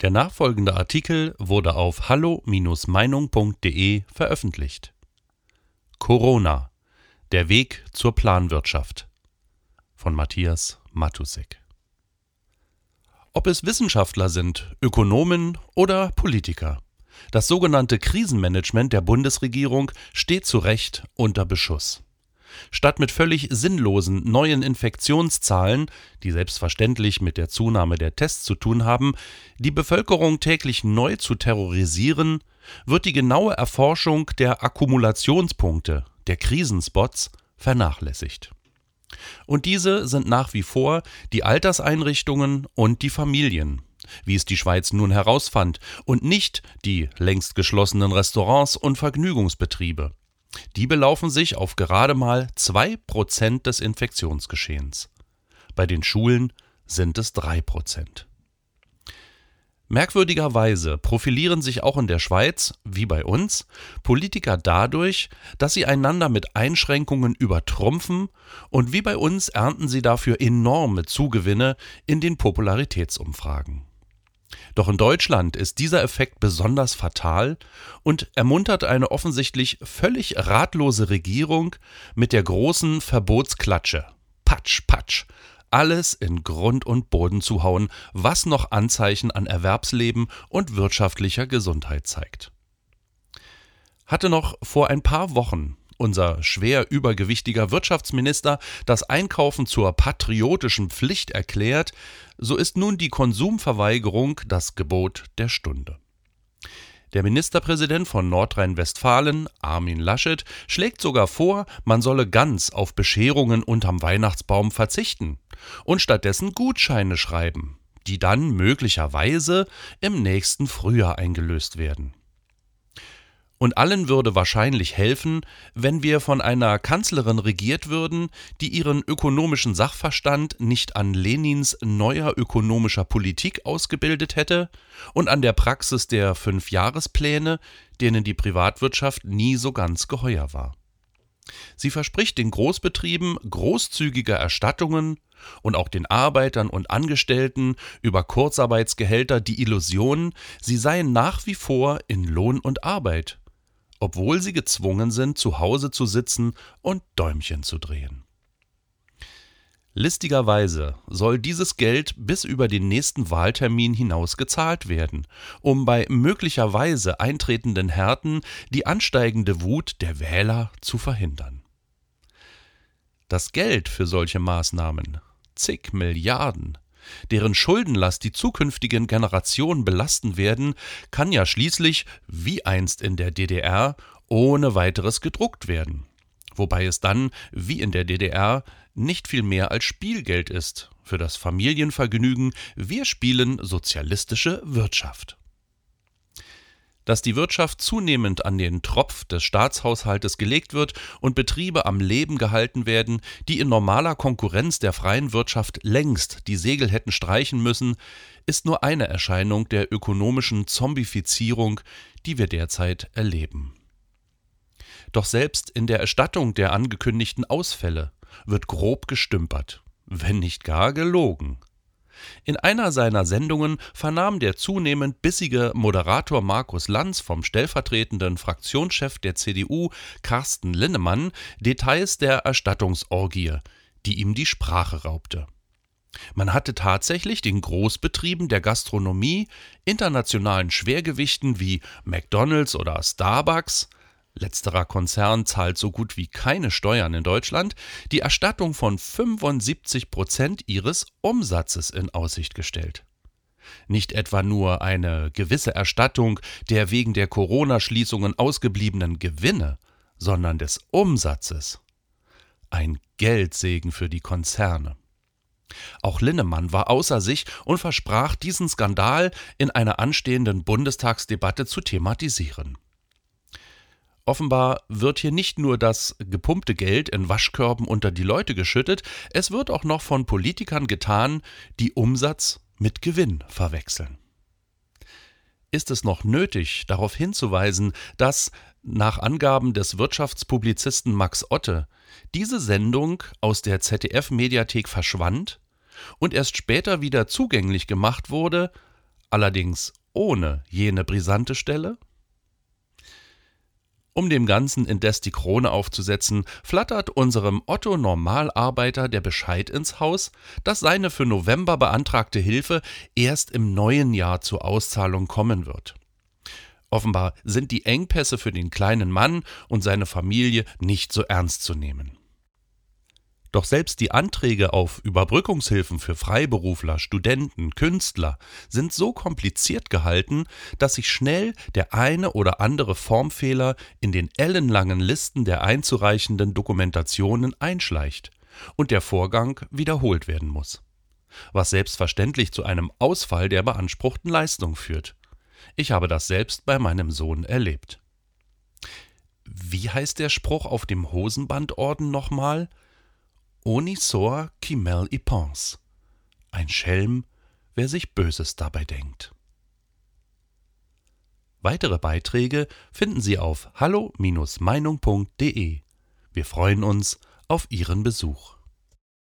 Der nachfolgende Artikel wurde auf hallo-meinung.de veröffentlicht. Corona. Der Weg zur Planwirtschaft. Von Matthias Matusek. Ob es Wissenschaftler sind, Ökonomen oder Politiker. Das sogenannte Krisenmanagement der Bundesregierung steht zu Recht unter Beschuss. Statt mit völlig sinnlosen neuen Infektionszahlen, die selbstverständlich mit der Zunahme der Tests zu tun haben, die Bevölkerung täglich neu zu terrorisieren, wird die genaue Erforschung der Akkumulationspunkte, der Krisenspots, vernachlässigt. Und diese sind nach wie vor die Alterseinrichtungen und die Familien, wie es die Schweiz nun herausfand, und nicht die längst geschlossenen Restaurants und Vergnügungsbetriebe. Die belaufen sich auf gerade mal 2% des Infektionsgeschehens. Bei den Schulen sind es 3%. Merkwürdigerweise profilieren sich auch in der Schweiz, wie bei uns, Politiker dadurch, dass sie einander mit Einschränkungen übertrumpfen und wie bei uns ernten sie dafür enorme Zugewinne in den Popularitätsumfragen. Doch in Deutschland ist dieser Effekt besonders fatal und ermuntert eine offensichtlich völlig ratlose Regierung mit der großen Verbotsklatsche. Patsch, patsch. Alles in Grund und Boden zu hauen, was noch Anzeichen an Erwerbsleben und wirtschaftlicher Gesundheit zeigt. Hatte noch vor ein paar Wochen unser schwer übergewichtiger Wirtschaftsminister das Einkaufen zur patriotischen Pflicht erklärt, so ist nun die Konsumverweigerung das Gebot der Stunde. Der Ministerpräsident von Nordrhein-Westfalen, Armin Laschet, schlägt sogar vor, man solle ganz auf Bescherungen unterm Weihnachtsbaum verzichten und stattdessen Gutscheine schreiben, die dann möglicherweise im nächsten Frühjahr eingelöst werden. Und allen würde wahrscheinlich helfen, wenn wir von einer Kanzlerin regiert würden, die ihren ökonomischen Sachverstand nicht an Lenins neuer ökonomischer Politik ausgebildet hätte und an der Praxis der Fünfjahrespläne, denen die Privatwirtschaft nie so ganz geheuer war. Sie verspricht den Großbetrieben großzügige Erstattungen und auch den Arbeitern und Angestellten über Kurzarbeitsgehälter die Illusion, sie seien nach wie vor in Lohn und Arbeit obwohl sie gezwungen sind, zu Hause zu sitzen und Däumchen zu drehen. Listigerweise soll dieses Geld bis über den nächsten Wahltermin hinaus gezahlt werden, um bei möglicherweise eintretenden Härten die ansteigende Wut der Wähler zu verhindern. Das Geld für solche Maßnahmen, zig Milliarden, deren Schuldenlast die zukünftigen Generationen belasten werden, kann ja schließlich, wie einst in der DDR, ohne weiteres gedruckt werden. Wobei es dann, wie in der DDR, nicht viel mehr als Spielgeld ist für das Familienvergnügen, wir spielen sozialistische Wirtschaft dass die Wirtschaft zunehmend an den Tropf des Staatshaushaltes gelegt wird und Betriebe am Leben gehalten werden, die in normaler Konkurrenz der freien Wirtschaft längst die Segel hätten streichen müssen, ist nur eine Erscheinung der ökonomischen Zombifizierung, die wir derzeit erleben. Doch selbst in der Erstattung der angekündigten Ausfälle wird grob gestümpert, wenn nicht gar gelogen. In einer seiner Sendungen vernahm der zunehmend bissige Moderator Markus Lanz vom stellvertretenden Fraktionschef der CDU Carsten Linnemann Details der Erstattungsorgie, die ihm die Sprache raubte. Man hatte tatsächlich den Großbetrieben der Gastronomie, internationalen Schwergewichten wie McDonald's oder Starbucks letzterer Konzern zahlt so gut wie keine Steuern in Deutschland, die Erstattung von 75 Prozent ihres Umsatzes in Aussicht gestellt. Nicht etwa nur eine gewisse Erstattung der wegen der Corona-Schließungen ausgebliebenen Gewinne, sondern des Umsatzes. Ein Geldsegen für die Konzerne. Auch Linnemann war außer sich und versprach, diesen Skandal in einer anstehenden Bundestagsdebatte zu thematisieren. Offenbar wird hier nicht nur das gepumpte Geld in Waschkörben unter die Leute geschüttet, es wird auch noch von Politikern getan, die Umsatz mit Gewinn verwechseln. Ist es noch nötig, darauf hinzuweisen, dass, nach Angaben des Wirtschaftspublizisten Max Otte, diese Sendung aus der ZDF-Mediathek verschwand und erst später wieder zugänglich gemacht wurde, allerdings ohne jene brisante Stelle? Um dem Ganzen indes die Krone aufzusetzen, flattert unserem Otto Normalarbeiter der Bescheid ins Haus, dass seine für November beantragte Hilfe erst im neuen Jahr zur Auszahlung kommen wird. Offenbar sind die Engpässe für den kleinen Mann und seine Familie nicht so ernst zu nehmen. Doch selbst die Anträge auf Überbrückungshilfen für Freiberufler, Studenten, Künstler sind so kompliziert gehalten, dass sich schnell der eine oder andere Formfehler in den ellenlangen Listen der einzureichenden Dokumentationen einschleicht und der Vorgang wiederholt werden muss. Was selbstverständlich zu einem Ausfall der beanspruchten Leistung führt. Ich habe das selbst bei meinem Sohn erlebt. Wie heißt der Spruch auf dem Hosenbandorden nochmal? Oni sor qui y pense. Ein Schelm, wer sich Böses dabei denkt. Weitere Beiträge finden Sie auf hallo-meinung.de. Wir freuen uns auf Ihren Besuch.